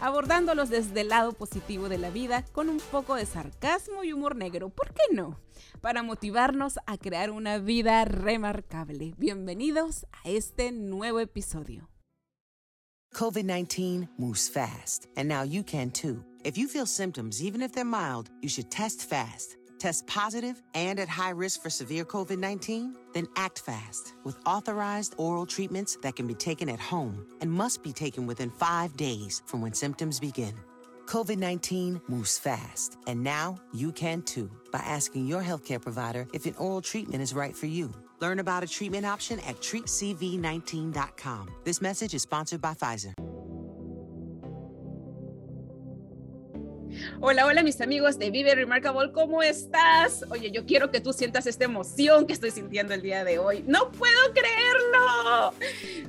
abordándolos desde el lado positivo de la vida con un poco de sarcasmo y humor negro, ¿por qué no? Para motivarnos a crear una vida remarcable. Bienvenidos a este nuevo episodio. COVID-19 moves fast, and now you can too. If you feel symptoms, even if they're mild, you should test fast. Test positive and at high risk for severe COVID 19? Then act fast with authorized oral treatments that can be taken at home and must be taken within five days from when symptoms begin. COVID 19 moves fast, and now you can too by asking your healthcare provider if an oral treatment is right for you. Learn about a treatment option at treatcv19.com. This message is sponsored by Pfizer. Hola, hola mis amigos de Vive Remarkable, ¿cómo estás? Oye, yo quiero que tú sientas esta emoción que estoy sintiendo el día de hoy. No puedo creerlo.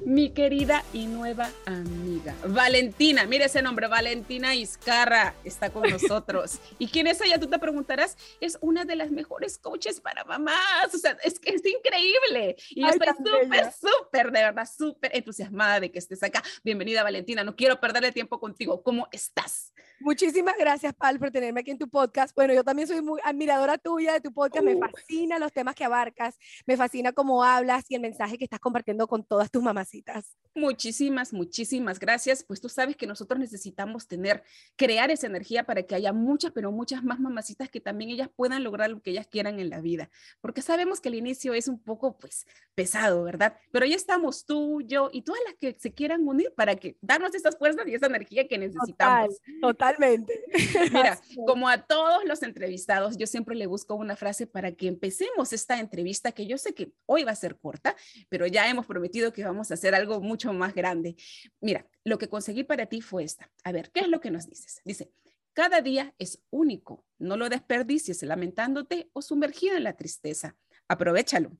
Mi querida y nueva amiga, Valentina, mire ese nombre, Valentina Izcarra, está con nosotros. ¿Y quién es ella? Tú te preguntarás, es una de las mejores coaches para mamás. O sea, es que es increíble. Y yo estoy súper, súper, de verdad, súper entusiasmada de que estés acá. Bienvenida, Valentina. No quiero perderle tiempo contigo. ¿Cómo estás? Muchísimas gracias, Pal, por tenerme aquí en tu podcast. Bueno, yo también soy muy admiradora tuya de tu podcast. Me fascina los temas que abarcas, me fascina cómo hablas y el mensaje que estás compartiendo con todas tus mamacitas. Muchísimas, muchísimas gracias. Pues tú sabes que nosotros necesitamos tener, crear esa energía para que haya muchas, pero muchas más mamacitas que también ellas puedan lograr lo que ellas quieran en la vida. Porque sabemos que el inicio es un poco, pues, pesado, ¿verdad? Pero ya estamos tú, yo y todas las que se quieran unir para que darnos esas fuerzas y esa energía que necesitamos. Total, totalmente. Mira, como a todos los entrevistados, yo siempre le busco una frase para que empecemos esta entrevista que yo sé que hoy va a ser corta, pero ya hemos prometido que vamos a hacer algo mucho más grande. Mira, lo que conseguí para ti fue esta. A ver, ¿qué es lo que nos dices? Dice, cada día es único. No lo desperdicies lamentándote o sumergido en la tristeza. Aprovechalo.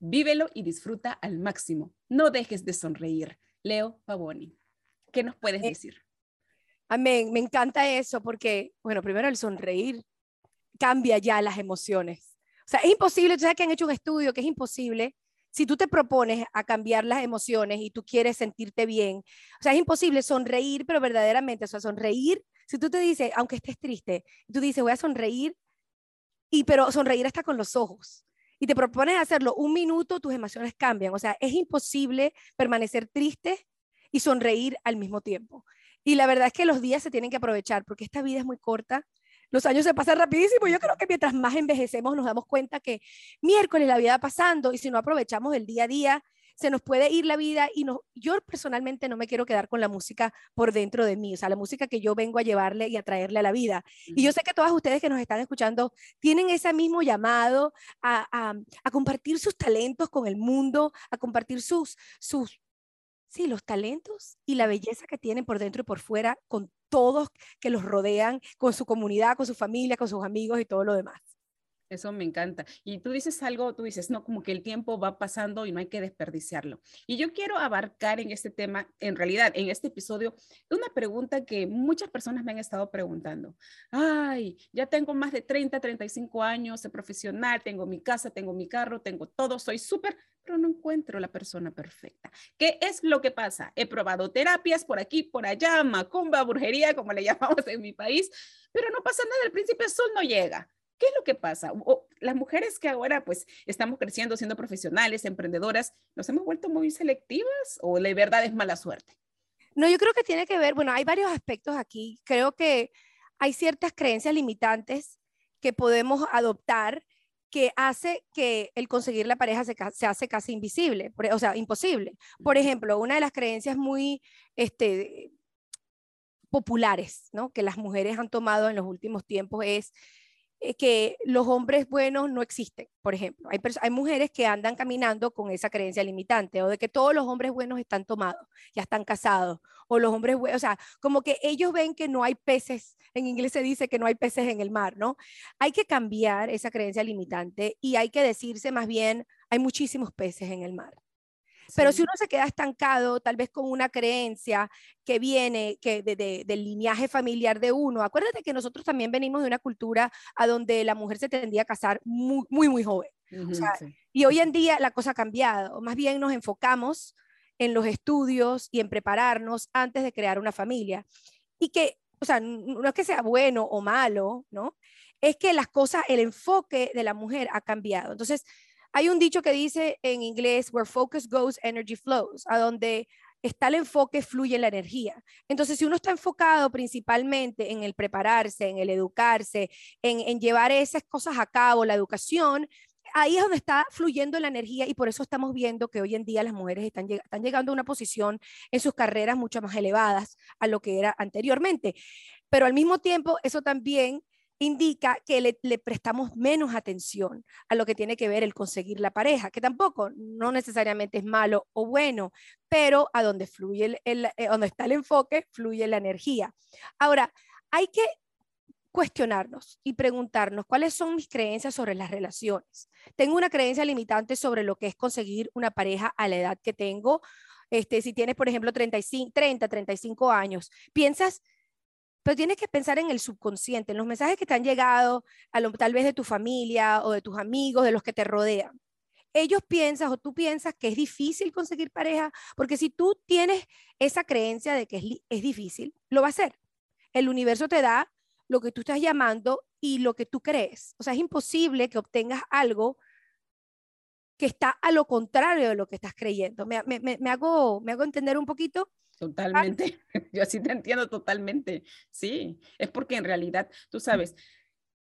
Vívelo y disfruta al máximo. No dejes de sonreír. Leo Pavoni, ¿qué nos puedes eh, decir? Amén, me encanta eso porque, bueno, primero el sonreír cambia ya las emociones. O sea, es imposible, tú sabes que han hecho un estudio que es imposible, si tú te propones a cambiar las emociones y tú quieres sentirte bien, o sea, es imposible sonreír, pero verdaderamente, o sea, sonreír, si tú te dices, aunque estés triste, tú dices, voy a sonreír, y pero sonreír está con los ojos. Y te propones hacerlo un minuto, tus emociones cambian. O sea, es imposible permanecer triste y sonreír al mismo tiempo. Y la verdad es que los días se tienen que aprovechar porque esta vida es muy corta. Los años se pasan rapidísimo. Yo creo que mientras más envejecemos nos damos cuenta que miércoles la vida va pasando y si no aprovechamos el día a día, se nos puede ir la vida y no, yo personalmente no me quiero quedar con la música por dentro de mí, o sea, la música que yo vengo a llevarle y a traerle a la vida. Y yo sé que todas ustedes que nos están escuchando tienen ese mismo llamado a, a, a compartir sus talentos con el mundo, a compartir sus, sus Sí, los talentos y la belleza que tienen por dentro y por fuera con todos que los rodean, con su comunidad, con su familia, con sus amigos y todo lo demás. Eso me encanta. Y tú dices algo, tú dices, no, como que el tiempo va pasando y no hay que desperdiciarlo. Y yo quiero abarcar en este tema, en realidad, en este episodio, una pregunta que muchas personas me han estado preguntando. Ay, ya tengo más de 30, 35 años, de profesional, tengo mi casa, tengo mi carro, tengo todo, soy súper, pero no encuentro la persona perfecta. ¿Qué es lo que pasa? He probado terapias por aquí, por allá, macumba, brujería, como le llamamos en mi país, pero no pasa nada, el príncipe sol no llega. ¿Qué es lo que pasa? las mujeres que ahora pues estamos creciendo siendo profesionales, emprendedoras, ¿nos hemos vuelto muy selectivas o de verdad es mala suerte? No, yo creo que tiene que ver, bueno, hay varios aspectos aquí. Creo que hay ciertas creencias limitantes que podemos adoptar que hace que el conseguir la pareja se, se hace casi invisible, o sea, imposible. Por ejemplo, una de las creencias muy este, populares ¿no? que las mujeres han tomado en los últimos tiempos es que los hombres buenos no existen, por ejemplo. Hay, hay mujeres que andan caminando con esa creencia limitante o de que todos los hombres buenos están tomados, ya están casados, o los hombres buenos, o sea, como que ellos ven que no hay peces, en inglés se dice que no hay peces en el mar, ¿no? Hay que cambiar esa creencia limitante y hay que decirse más bien, hay muchísimos peces en el mar. Pero si uno se queda estancado, tal vez con una creencia que viene que de, del linaje familiar de uno, acuérdate que nosotros también venimos de una cultura a donde la mujer se tendría a casar muy, muy, muy joven. Y hoy en día la cosa ha cambiado. Más bien nos enfocamos en los estudios y en prepararnos antes de crear una familia. Y que, o sea, no es que sea bueno o malo, ¿no? Es que las cosas, el enfoque de la mujer ha cambiado. Entonces, hay un dicho que dice en inglés, where focus goes, energy flows, a donde está el enfoque, fluye la energía. Entonces, si uno está enfocado principalmente en el prepararse, en el educarse, en, llevar esas cosas a cabo, la educación, ahí es donde está fluyendo la energía y por eso estamos viendo que hoy en día las mujeres están llegando a una posición en sus carreras mucho más elevadas a lo que era anteriormente. Pero al mismo tiempo, eso también indica que le, prestamos menos atención a lo que tiene que ver el conseguir la pareja, que tampoco no necesariamente es malo o bueno, pero a donde fluye el, eh, donde está el enfoque, fluye la energía. Ahora, hay que cuestionarnos y preguntarnos cuáles son mis creencias sobre las relaciones. Tengo una creencia limitante sobre lo que es conseguir una pareja a la edad que tengo. Este, si tienes, por ejemplo, 35, 30, 35 años, piensas, pero tienes que pensar en el subconsciente, en los mensajes que te han llegado, a lo, tal vez de tu familia o de tus amigos, de los que te rodean. Ellos piensan o tú piensas que es difícil conseguir pareja, porque si tú tienes esa creencia de que es, es difícil, lo va a hacer. El universo te da lo que tú estás llamando y lo que tú crees. O sea, es imposible que obtengas algo que está a lo contrario de lo que estás creyendo. Me, hago, me hago entender un poquito. Totalmente. Yo así te entiendo totalmente. Sí, es porque en realidad, tú sabes,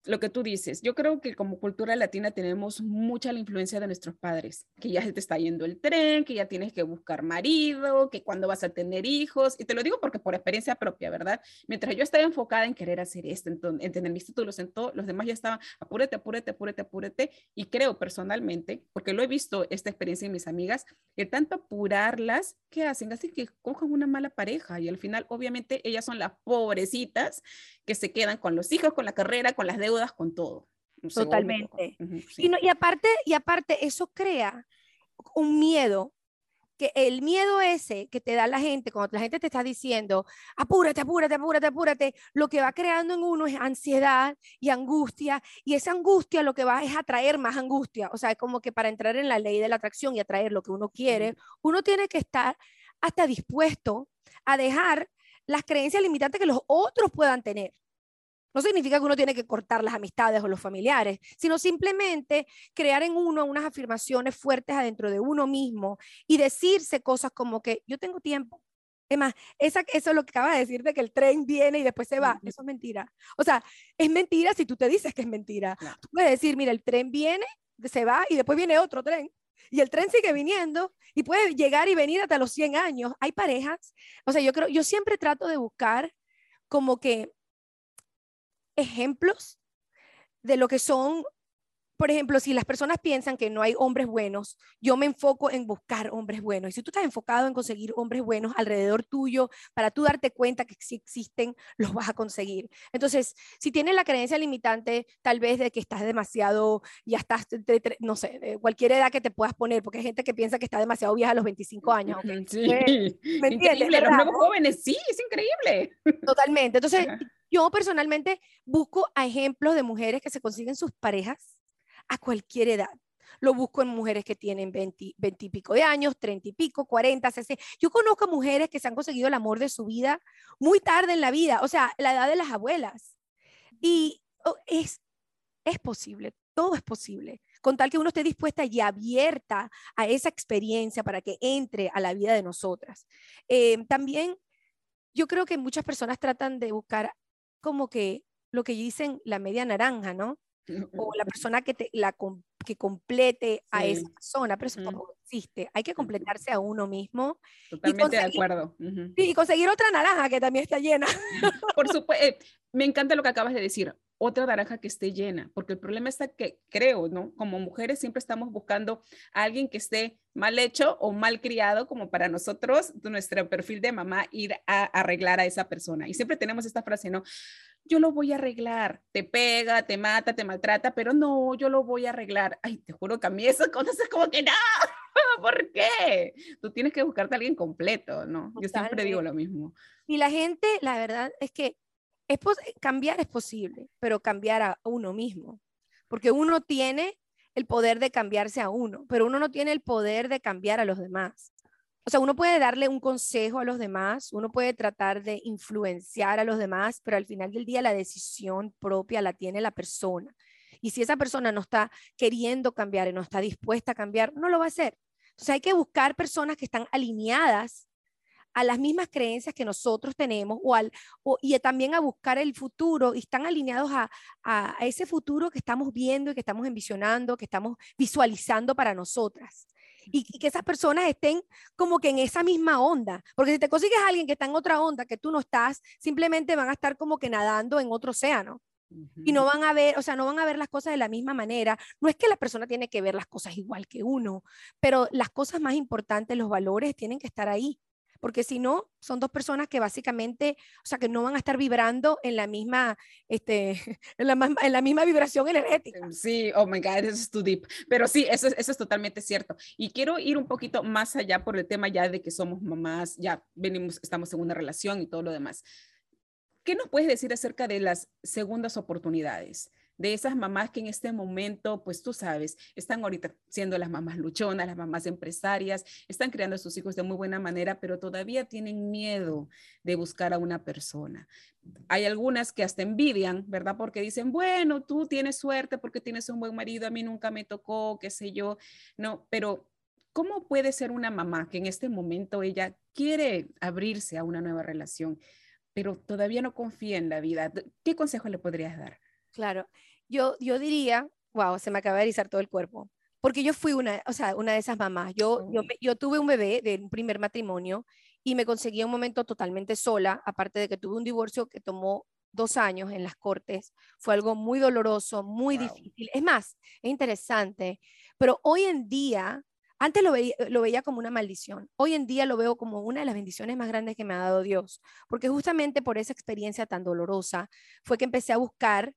lo que tú dices, yo creo que como cultura latina tenemos mucha la influencia de nuestros padres, que ya se te está yendo el tren, que ya tienes que buscar marido, que cuando vas a tener hijos, y te lo digo porque por experiencia propia, ¿verdad? Mientras yo estaba enfocada en querer hacer esto, en, en tener mis títulos, en todo, los demás ya estaban, apúrate, apúrate, apúrate, apúrate, y creo personalmente, porque lo he visto esta experiencia en mis amigas, que tanto apurarlas, ¿qué hacen? Así que cojan una mala pareja, y al final, obviamente, ellas son las pobrecitas que se quedan con los hijos, con la carrera, con las deudas, con todo. Totalmente. y, no, y, aparte, y aparte, eso crea un miedo, que el miedo ese que te da la gente, cuando la gente te está diciendo, apúrate, apúrate, apúrate, apúrate, lo que va creando en uno es ansiedad y angustia, y esa angustia lo que va es atraer más angustia. O sea, es como que para entrar en la ley de la atracción y atraer lo que uno quiere, uno tiene que estar hasta dispuesto a dejar las creencias limitantes que los otros puedan tener. No significa que uno tiene que cortar las amistades o los familiares, sino simplemente crear en uno unas afirmaciones fuertes adentro de uno mismo y decirse cosas como que yo tengo tiempo. Es más, esa, eso es lo que acaba de decir de que el tren viene y después se va. Eso es mentira. O sea, es mentira si tú te dices que es mentira. Tú puedes decir, mira, el tren viene, se va y después viene otro tren y el tren sigue viniendo y puede llegar y venir hasta los 100 años. Hay parejas, o sea, yo creo, yo siempre trato de buscar como que ejemplos de lo que son por ejemplo, si las personas piensan que no hay hombres buenos, yo me enfoco en buscar hombres buenos. Y si tú estás enfocado en conseguir hombres buenos alrededor tuyo, para tú darte cuenta que si existen, los vas a conseguir. Entonces, si tienes la creencia limitante, tal vez de que estás demasiado, ya estás, no sé, de cualquier edad que te puedas poner, porque hay gente que piensa que está demasiado vieja a los 25 años. Sí, ¿me entiendes? Los nuevos jóvenes, sí, es increíble. Totalmente. Entonces, yo personalmente busco a ejemplos de mujeres que se consiguen sus parejas a cualquier edad. Lo busco en mujeres que tienen 20, y pico de años, 30 y pico, 40, 60. Yo conozco mujeres que se han conseguido el amor de su vida muy tarde en la vida, o sea, la edad de las abuelas. Y es, es posible, todo es posible, con tal que uno esté dispuesta y abierta a esa experiencia para que entre a la vida de nosotras. Eh, también yo creo que muchas personas tratan de buscar como que lo que dicen la media naranja, ¿no? O la persona que, te, la, que complete a esa persona, pero eso tampoco existe. Hay que completarse a uno mismo. Totalmente de acuerdo. Y conseguir otra naranja que también está llena. Por supuesto, eh, me encanta lo que acabas de decir, otra naranja que esté llena, porque el problema está que creo, ¿no? Como mujeres siempre estamos buscando a alguien que esté mal hecho o mal criado, como para nosotros, nuestro perfil de mamá, ir a arreglar a esa persona. Y siempre tenemos esta frase, ¿no? yo lo voy a arreglar. Te pega, te mata, te maltrata, pero no, yo lo voy a arreglar. Ay, te juro que a mí eso cosas es como que no. ¿por qué? Tú tienes que buscarte a alguien completo, ¿no? Yo siempre digo lo mismo. Y la gente, la verdad es que es cambiar es posible, pero cambiar a uno mismo, porque uno tiene el poder de cambiarse a uno, pero uno no tiene el poder de cambiar a los demás. O sea, uno puede darle un consejo a los demás, uno puede tratar de influenciar a los demás, pero al final del día la decisión propia la tiene la persona. Y si esa persona no está queriendo cambiar y no está dispuesta a cambiar, no lo va a hacer. Entonces hay que buscar personas que están alineadas a las mismas creencias que nosotros tenemos o al, y también a buscar el futuro y están alineados a, a, ese futuro que estamos viendo y que estamos envisionando, que estamos visualizando para nosotras. Y, y, que esas personas estén como que en esa misma onda. Porque si te consigues a alguien que está en otra onda que tú no estás, simplemente van a estar como que nadando en otro océano. Y no van a ver, o sea, no van a ver las cosas de la misma manera. No es que la persona tiene que ver las cosas igual que uno, pero las cosas más importantes, los valores tienen que estar ahí porque si no, son dos personas que básicamente, o sea, que no van a estar vibrando en la misma, este, en la, en la misma vibración energética. Em, sí, oh my God, eso es too deep. Pero sí, eso, eso es totalmente cierto. Y quiero ir un poquito más allá por el tema ya de que somos mamás, ya venimos, estamos en una relación y todo lo demás. ¿Qué nos puedes decir acerca de las segundas oportunidades? De esas mamás que en este momento, pues tú sabes, están ahorita siendo las mamás luchonas, las mamás empresarias, están criando a sus hijos de muy buena manera, pero todavía tienen miedo de buscar a una persona. Hay algunas que hasta envidian, ¿verdad? Porque dicen, bueno, tú tienes suerte porque tienes un buen marido, a mí nunca me tocó, qué sé yo, no, pero ¿cómo puede ser una mamá que en este momento ella quiere abrirse a una nueva relación? pero todavía no confía en la vida. ¿Qué consejo le podrías dar? Claro, yo, yo diría, wow, se me acaba de erizar todo el cuerpo, porque yo fui una, o sea, una de esas mamás. Yo, yo, yo tuve un bebé de un primer matrimonio y me conseguí un momento totalmente sola, aparte de que tuve un divorcio que tomó dos años en las cortes. Fue algo muy doloroso, muy difícil. Es más, es interesante, pero hoy en día, antes lo veía, lo veía como una maldición, hoy en día lo veo como una de las bendiciones más grandes que me ha dado Dios, porque justamente por esa experiencia tan dolorosa fue que empecé a buscar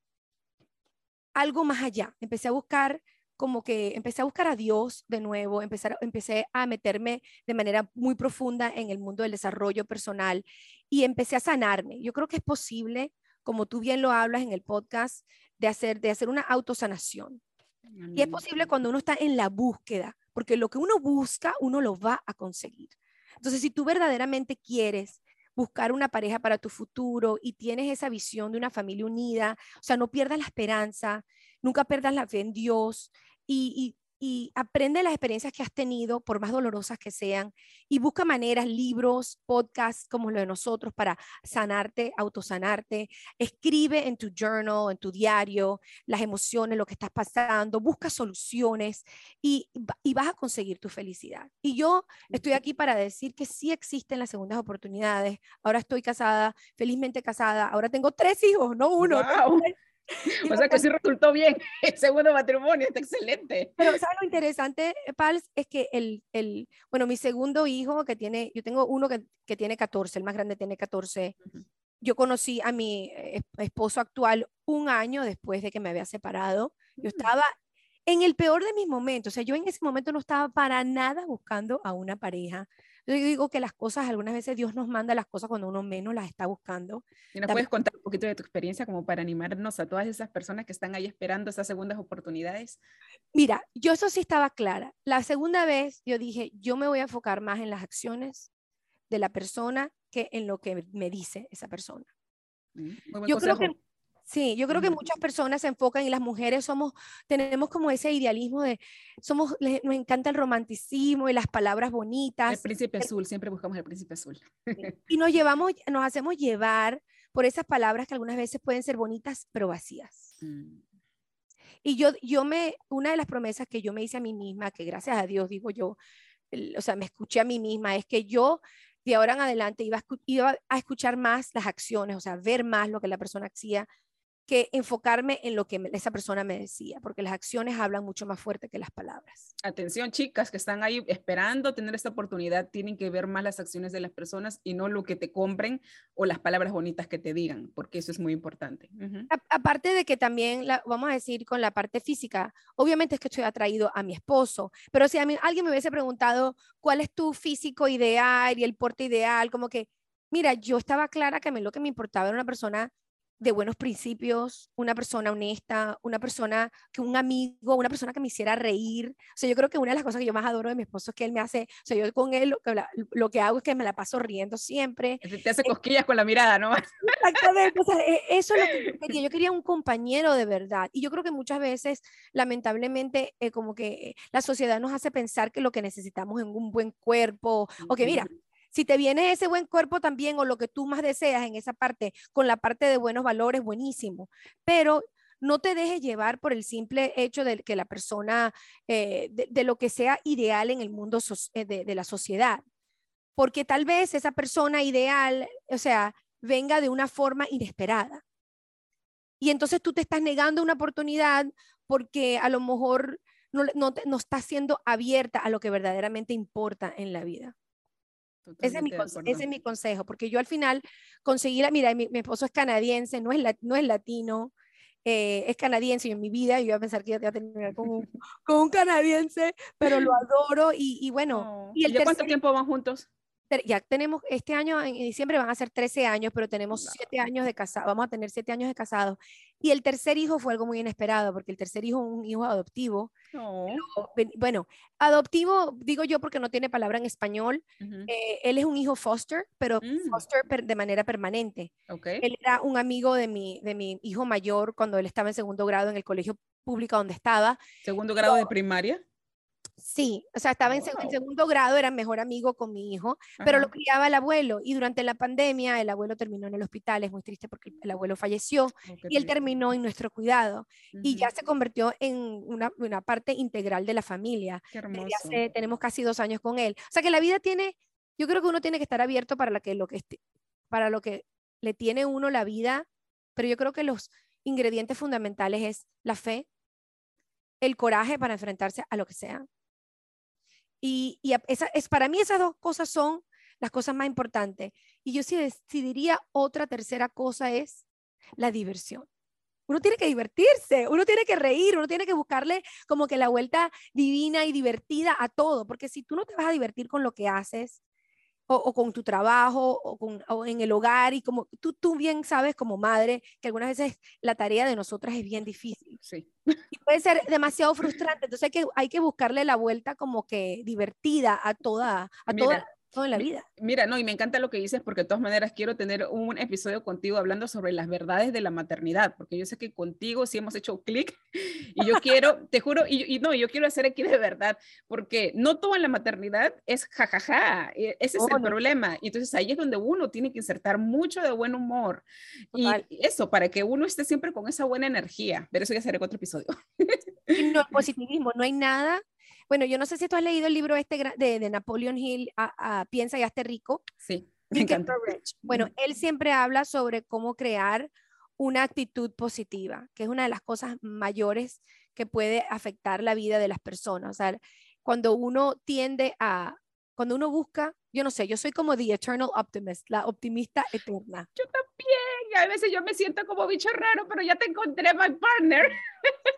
algo más allá. Empecé a buscar como que empecé a buscar a Dios de nuevo, empecé, empecé a meterme de manera muy profunda en el mundo del desarrollo personal y empecé a sanarme. Yo creo que es posible, como tú bien lo hablas en el podcast, de hacer, de hacer una autosanación. Y es posible cuando uno está en la búsqueda, porque lo que uno busca, uno lo va a conseguir. Entonces, si tú verdaderamente quieres buscar una pareja para tu futuro y tienes esa visión de una familia unida, o sea, no pierdas la esperanza, nunca pierdas la fe en Dios y, y aprende las experiencias que has tenido, por más dolorosas que sean, y busca maneras, libros, podcasts como lo de nosotros para sanarte, autosanarte. Escribe en tu journal, en tu diario, las emociones, lo que estás pasando, busca soluciones y, y vas a conseguir tu felicidad. Y yo estoy aquí para decir que sí existen las segundas oportunidades. Ahora estoy casada, felizmente casada, ahora tengo tres hijos, no uno. o sea que sí resultó bien el segundo matrimonio, está excelente. Pero ¿sabes lo interesante, Pals? Es que el, el, bueno, mi segundo hijo que tiene, yo tengo uno que, que tiene 14, el más grande tiene 14. Yo conocí a mi esposo actual un año después de que me había separado. Yo mm. estaba en el peor de mis momentos, o sea, yo en ese momento no estaba para nada buscando a una pareja. Yo digo que las cosas, algunas veces Dios nos manda las cosas cuando uno menos las está buscando. ¿Y nos puedes contar un poquito de tu experiencia como para animarnos a todas esas personas que están ahí esperando esas segundas oportunidades? Mira, yo eso sí estaba clara. La segunda vez yo dije, yo me voy a enfocar más en las acciones de la persona que en lo que me dice esa persona. Mm, yo creo que Sí, yo creo que muchas personas se enfocan y las mujeres somos, tenemos como ese idealismo de, somos, nos encanta el romanticismo y las palabras bonitas. El príncipe azul, siempre buscamos el príncipe azul. Y nos llevamos, nos hacemos llevar por esas palabras que algunas veces pueden ser bonitas, pero vacías. Mm. Y yo, yo me, una de las promesas que yo me hice a mí misma, que gracias a Dios, digo yo, o sea, me escuché a mí misma, es que yo de ahora en adelante iba a, iba a escuchar más las acciones, o sea, ver más lo que la persona hacía que enfocarme en lo que esa persona me decía, porque las acciones hablan mucho más fuerte que las palabras. Atención, chicas que están ahí esperando tener esta oportunidad, tienen que ver más las acciones de las personas y no lo que te compren o las palabras bonitas que te digan, porque eso es muy importante. aparte de que también, vamos a decir, con la parte física, obviamente es que estoy atraído a mi esposo, pero si a mí alguien me hubiese preguntado cuál es tu físico ideal y el porte ideal, como que, mira, yo estaba clara que a mí lo que me importaba era una persona de buenos principios, una persona honesta, una persona que un amigo, una persona que me hiciera reír. O sea, yo creo que una de las cosas que yo más adoro de mi esposo es que él me hace, o sea, yo con él lo que, lo que hago es que me la paso riendo siempre. Te hace cosquillas con la mirada, ¿no? Exactamente, o sea, e, eso es lo que yo quería. Yo quería un compañero de verdad. Y yo creo que muchas veces, lamentablemente, eh, como que la sociedad nos hace pensar que lo que necesitamos es un buen cuerpo, o que mira, si te viene ese buen cuerpo también o lo que tú más deseas en esa parte, con la parte de buenos valores, buenísimo. Pero no te dejes llevar por el simple hecho de que la persona, eh, de, lo que sea ideal en el mundo eh, de, la sociedad. Porque tal vez esa persona ideal, o sea, venga de una forma inesperada. Y entonces tú te estás negando una oportunidad porque a lo mejor no, no, no estás siendo abierta a lo que verdaderamente importa en la vida. Ese es, mi, ese es, mi, consejo, porque yo al final conseguí la, mira, mi, esposo es canadiense, no es, no es latino, eh, es canadiense y en mi vida yo iba a pensar que iba a terminar con un, con un canadiense, pero lo adoro y, y bueno. ¿Y, el cuánto tiempo van juntos? Ya tenemos, este año, en diciembre van a ser 13 años, pero tenemos 7 años de casados, vamos a tener 7 años de casados. Y el tercer hijo fue algo muy inesperado, porque el tercer hijo es un hijo adoptivo. Bueno, adoptivo digo yo porque no tiene palabra en español. Eh, él es un hijo foster, pero mm. foster de manera permanente. Él era un amigo de mi, de mi hijo mayor cuando él estaba en segundo grado en el colegio público donde estaba. ¿Segundo grado de primaria? Sí, o sea, estaba en, segundo grado, era mejor amigo con mi hijo, pero lo criaba el abuelo y durante la pandemia el abuelo terminó en el hospital, es muy triste porque el abuelo falleció oh, y él terminó en nuestro cuidado y ya se convirtió en una, una, parte integral de la familia. Qué hermoso. Hace, tenemos casi dos años con él. O sea, que la vida tiene, yo creo que uno tiene que estar abierto para, la que, lo que, para lo que le tiene uno la vida, pero yo creo que los ingredientes fundamentales es la fe, el coraje para enfrentarse a lo que sea y, es, para mí esas dos cosas son las cosas más importantes. Y yo sí decidiría otra tercera cosa es la diversión. Uno tiene que divertirse, uno tiene que reír, uno tiene que buscarle como que la vuelta divina y divertida a todo, porque si tú no te vas a divertir con lo que haces, o, con tu trabajo o, con, en el hogar y como tú, tú bien sabes como madre que algunas veces la tarea de nosotras es bien difícil. Sí. Y puede ser demasiado frustrante, entonces hay que, hay que buscarle la vuelta como que divertida a toda, a toda en la vida. Mira, no, y me encanta lo que dices porque de todas maneras quiero tener un episodio contigo hablando sobre las verdades de la maternidad, porque yo sé que contigo sí hemos hecho clic y yo quiero, te juro, y, no, yo quiero hacer aquí de verdad, porque no todo en la maternidad es jajaja, e, ese es el problema. Y entonces ahí es donde uno tiene que insertar mucho de buen humor y eso, para que uno esté siempre con esa buena energía, pero eso ya será otro episodio. no, positivismo, no hay nada bueno, yo no sé si tú has leído el libro este de, de Napoleon Hill, a, Piensa y hazte rico. Sí, me encanta. Bueno, él siempre habla sobre cómo crear una actitud positiva, que es una de las cosas mayores que puede afectar la vida de las personas. O sea, cuando uno tiende a, cuando uno busca, yo no sé, yo soy como the eternal optimist, la optimista eterna. Yo también a veces yo me siento como bicho raro, pero ya te encontré my partner.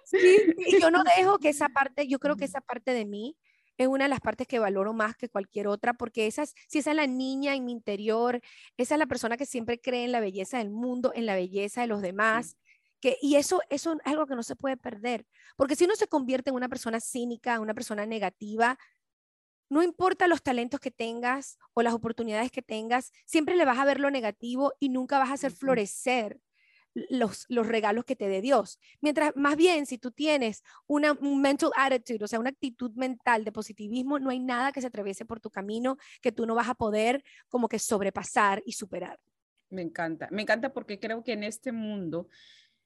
Sí, y yo no dejo que esa parte, yo creo que esa parte de mí es una de las partes que valoro más que cualquier otra, porque esa es, si esa es la niña en mi interior, esa es la persona que siempre cree en la belleza del mundo, en la belleza de los demás. Que, y eso, eso es algo que no se puede perder, porque si uno se convierte en una persona cínica, una persona negativa, no importa los talentos que tengas o las oportunidades que tengas, siempre le vas a ver lo negativo y nunca vas a hacer florecer los, los regalos que te dé Dios. Mientras más bien, si tú tienes una un mental attitude, o sea, una actitud mental de positivismo, no hay nada que se atraviese por tu camino que tú no vas a poder como que sobrepasar y superar. Me encanta, me encanta porque creo que en este mundo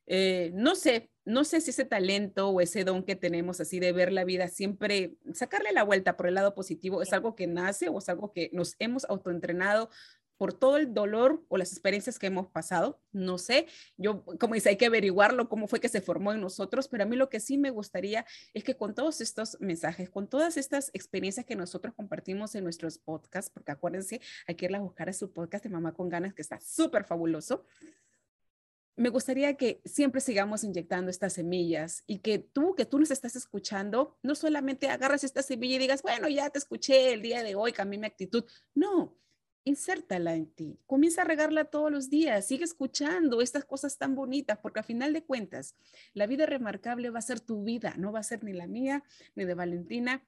eh, no sé, no sé si ese talento o ese don que tenemos así de ver la vida siempre, sacarle la vuelta por el lado positivo, es algo que nace o es algo que nos hemos autoentrenado por todo el dolor o las experiencias que hemos pasado. No sé, yo, como dice, hay que averiguarlo, cómo fue que se formó en nosotros, pero a mí lo que sí me gustaría es que con todos estos mensajes, con todas estas experiencias que nosotros compartimos en nuestros podcasts, porque acuérdense, hay que irla a buscar a su podcast de Mamá con Ganas, que está súper fabuloso me gustaría que siempre sigamos inyectando estas semillas y que tú, que tú nos estás escuchando, no solamente agarras esta semilla y digas, bueno, ya te escuché el día de hoy, cambié mi actitud. No, insértala en ti, comienza a regarla todos los días, sigue escuchando estas cosas tan bonitas, porque a final de cuentas, la vida remarcable va a ser tu vida, no va a ser ni la mía, ni de Valentina,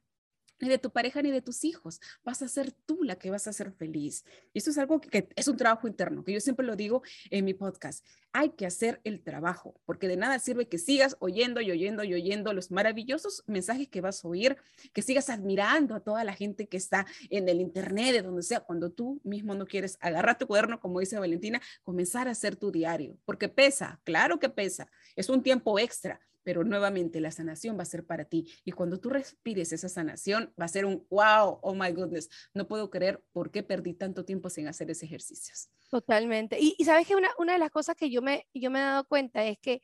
ni de tu pareja ni de tus hijos. Vas a ser tú la que vas a ser feliz. Y esto es algo que, es un trabajo interno, que yo siempre lo digo en mi podcast. Hay que hacer el trabajo, porque de nada sirve que sigas oyendo y oyendo y oyendo los maravillosos mensajes que vas a oír, que sigas admirando a toda la gente que está en el internet, de donde sea, cuando tú mismo no quieres agarrar tu cuaderno, como dice Valentina, comenzar a hacer tu diario, porque pesa, claro que pesa, es un tiempo extra, pero nuevamente la sanación va a ser para ti. Y cuando tú respires esa sanación, va a ser un wow, oh my goodness, no puedo creer por qué perdí tanto tiempo sin hacer ese ejercicio. Totalmente. Y, sabes que una, una, de las cosas que yo me, yo me he dado cuenta es que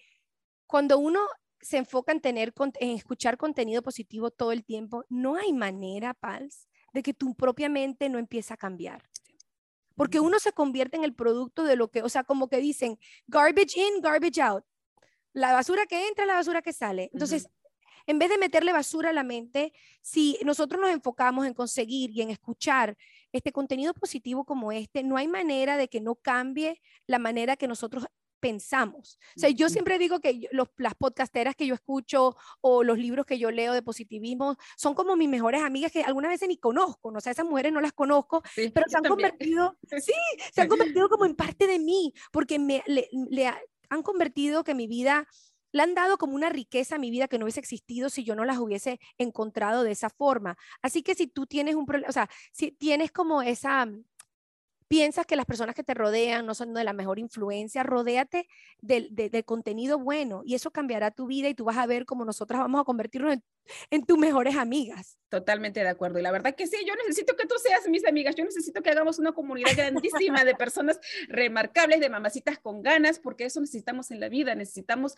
cuando uno se enfoca en, tener, en escuchar contenido positivo todo el tiempo, no hay manera, Pals, de que tu propia mente no empiece a cambiar. Porque uno se convierte en el producto de lo que, o sea, como que dicen, garbage in, garbage out la basura que entra, la basura que sale. Entonces, en vez de meterle basura a la mente, si nosotros nos enfocamos en conseguir y en escuchar este contenido positivo como este, no hay manera de que no cambie la manera que nosotros pensamos. O sea, yo siempre digo que las podcasteras que yo escucho o los libros que yo leo de positivismo son como mis mejores amigas que algunas veces ni conozco, ¿no? o sea, esas mujeres no las conozco, pero se han convertido, sí, se han convertido como en parte de mí, porque me, le, han convertido que mi vida, le han dado como una riqueza a mi vida que no hubiese existido si yo no las hubiese encontrado de esa forma. Así que si tú tienes un problema, o sea, si tienes como esa, piensas que las personas que te rodean no son de la mejor influencia, rodéate del, de, contenido bueno y eso cambiará tu vida y tú vas a ver cómo nosotras vamos a convertirnos en, en tus mejores amigas. Totalmente de acuerdo. Y la verdad que sí, yo necesito que tú seas mis amigas. Yo necesito que hagamos una comunidad grandísima de personas remarcables, de mamacitas con ganas, porque eso necesitamos en la vida. Necesitamos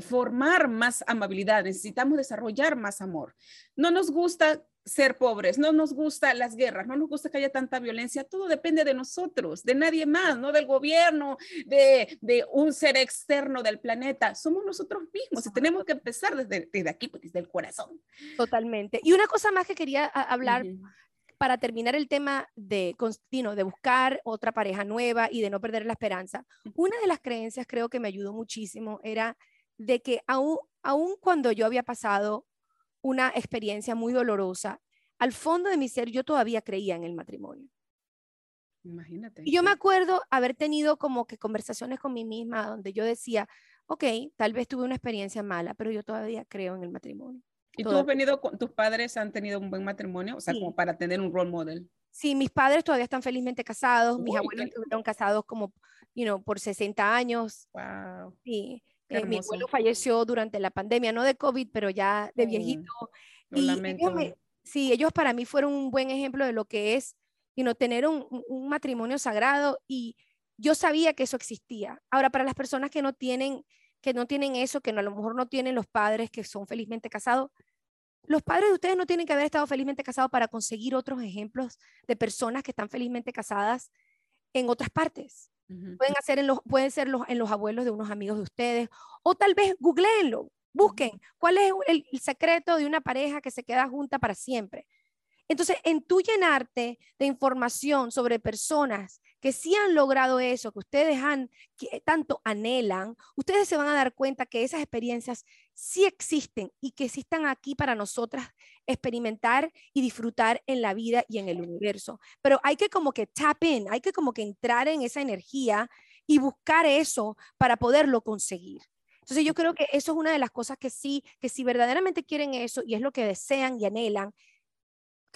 formar más amabilidad, necesitamos desarrollar más amor. No nos gusta ser pobres, no nos gusta las guerras, no nos gusta que haya tanta violencia, todo depende de nosotros, de nadie más, no del gobierno, de, de un ser externo del planeta, somos nosotros mismos y tenemos que empezar desde, desde aquí, pues, desde el corazón. Totalmente. Y una cosa más que quería hablar para terminar el tema de, de buscar otra pareja nueva y de no perder la esperanza. Una de las creencias creo que me ayudó muchísimo era de que aún, aún cuando yo había pasado una experiencia muy dolorosa, al fondo de mi ser yo todavía creía en el matrimonio. Imagínate. Y yo me acuerdo haber tenido como que conversaciones con mí misma donde yo decía, ok, tal vez tuve una experiencia mala, pero yo todavía creo en el matrimonio. ¿Y tú has venido con tus padres han tenido un buen matrimonio? O sea, como para tener un role model. Sí, mis padres todavía están felizmente casados, mis abuelos estuvieron casados como, you know, por 60 años. Wow. Sí. Eh, mi abuelo falleció durante la pandemia, no de COVID, pero ya de viejito. y lamento. sí, ellos para mí fueron un buen ejemplo de lo que es, you know, tener un, un matrimonio sagrado y yo sabía que eso existía. Ahora, para las personas que no tienen que no tienen eso, que a lo mejor no tienen los padres que son felizmente casados, los padres de ustedes no tienen que haber estado felizmente casados para conseguir otros ejemplos de personas que están felizmente casadas en otras partes. Pueden, hacer en los, pueden ser los, en los abuelos de unos amigos de ustedes, o tal vez googleenlo, busquen cuál es el, el secreto de una pareja que se queda junta para siempre. Entonces, en tú llenarte de información sobre personas que sí han logrado eso, que ustedes han, que tanto anhelan, ustedes se van a dar cuenta que esas experiencias sí existen y que sí están aquí para nosotras experimentar y disfrutar en la vida y en el universo. Pero hay que como que tap in, hay que como que entrar en esa energía y buscar eso para poderlo conseguir. Entonces yo creo que eso es una de las cosas que sí, que si verdaderamente quieren eso y es lo que desean y anhelan,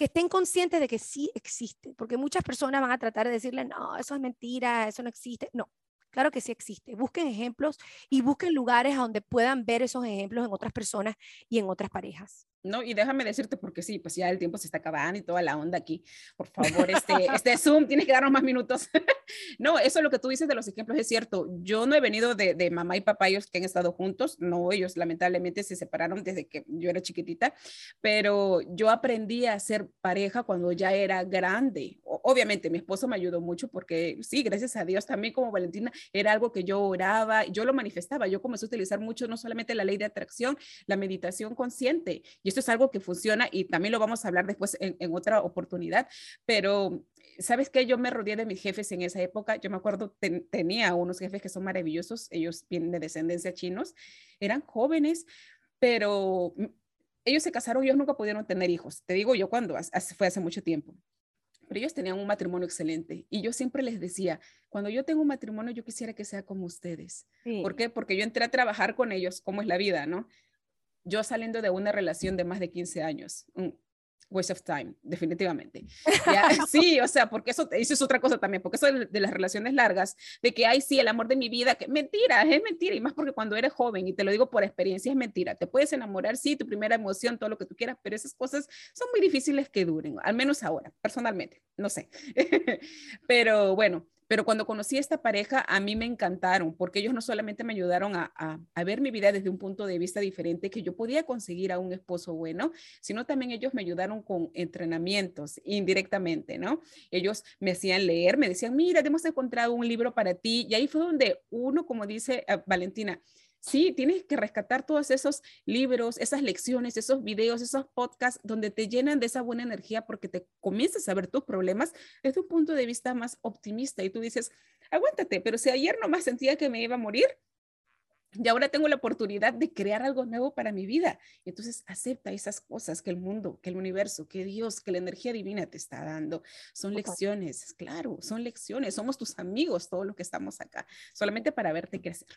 que estén conscientes de que sí existe, porque muchas personas van a tratar de decirle, no, eso es mentira, eso no existe. No, claro que sí existe. Busquen ejemplos y busquen lugares a donde puedan ver esos ejemplos en otras personas y en otras parejas. ¿No? Y déjame decirte, porque sí, pues ya el tiempo se está acabando y toda la onda aquí. Por favor, este, este Zoom tiene que darnos más minutos. no, eso lo que tú dices de los ejemplos es cierto. Yo no he venido de, de, mamá y papá, ellos que han estado juntos. No, ellos lamentablemente se separaron desde que yo era chiquitita, pero yo aprendí a ser pareja cuando ya era grande. obviamente, mi esposo me ayudó mucho porque sí, gracias a Dios, también como Valentina, era algo que yo oraba, yo lo manifestaba. Yo comencé a utilizar mucho, no solamente la ley de atracción, la meditación consciente. Y esto es algo que funciona y también lo vamos a hablar después en, otra oportunidad, pero ¿sabes qué? Yo me rodeé de mis jefes en esa época. Yo me acuerdo, tenía unos jefes que son maravillosos, ellos vienen de descendencia chinos, eran jóvenes, pero ellos se casaron ellos nunca pudieron tener hijos. Te digo yo cuando, fue hace mucho tiempo. Pero ellos tenían un matrimonio excelente y yo siempre les decía, cuando yo tengo un matrimonio, yo quisiera que sea como ustedes. ¿Por qué? Porque yo entré a trabajar con ellos, como es la vida, ¿no? Yo saliendo de una relación de más de 15 años, un waste of time, definitivamente. sí, o sea, porque eso, eso, es otra cosa también, porque eso de, las relaciones largas, de que, ay, sí, el amor de mi vida, que mentira, es mentira, y más porque cuando eres joven, y te lo digo por experiencia, es mentira, te puedes enamorar, sí, tu primera emoción, todo lo que tú quieras, pero esas cosas son muy difíciles que duren, al menos ahora, personalmente, no sé. pero bueno, pero cuando conocí a esta pareja, a mí me encantaron, porque ellos no solamente me ayudaron a, ver mi vida desde un punto de vista diferente, que yo podía conseguir a un esposo bueno, sino también ellos me ayudaron con entrenamientos indirectamente, ¿no? Ellos me hacían leer, me decían, mira, hemos encontrado un libro para ti, y ahí fue donde uno, como dice eh, Valentina, Sí, tienes que rescatar todos esos libros, esas lecciones, esos videos, esos podcasts donde te llenan de esa buena energía porque te comienzas a ver tus problemas desde un punto de vista más optimista y tú dices, aguántate, pero si ayer nomás sentía que me iba a morir, y ahora tengo la oportunidad de crear algo nuevo para mi vida. Entonces acepta esas cosas que el mundo, que el universo, que Dios, que la energía divina te está dando. Son lecciones, claro, son lecciones. Somos tus amigos, todos los que estamos acá, solamente para verte crecer.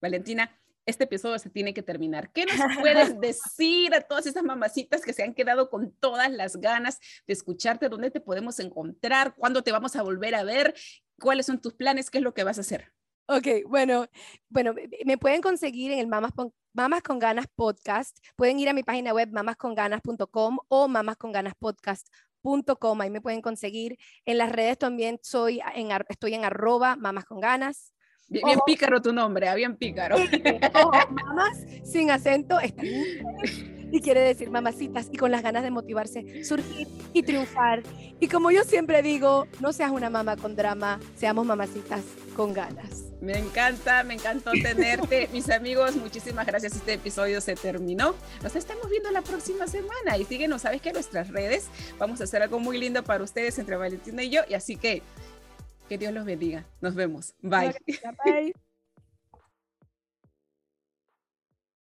Valentina, este episodio se tiene que terminar. ¿Qué nos puedes decir a todas esas mamacitas que se han quedado con todas las ganas de escucharte? ¿Dónde te podemos encontrar? ¿Cuándo te vamos a volver a ver? ¿Cuáles son tus planes? ¿Qué es lo que vas a hacer? Ok, bueno, bueno, me pueden conseguir en el Mamas, Mamas con Ganas podcast. Pueden ir a mi página web mamasconganas.com o mamasconganaspodcast.com. Ahí me pueden conseguir. En las redes también soy en, estoy en arroba mamas con ganas. Bien, pícaro tu nombre, ah, bien pícaro. mamas sin acento y quiere decir mamacitas y con las ganas de motivarse, surgir y triunfar. Y como yo siempre digo, no seas una mamá con drama, seamos mamacitas con ganas. Me encanta, me encantó tenerte. Mis amigos, muchísimas gracias. Este episodio se terminó. Nos estamos viendo la próxima semana y síguenos, sabes que nuestras redes vamos a hacer algo muy lindo para ustedes entre Valentina y yo. Y así que que Dios los bendiga. Nos vemos. Bye. Bye.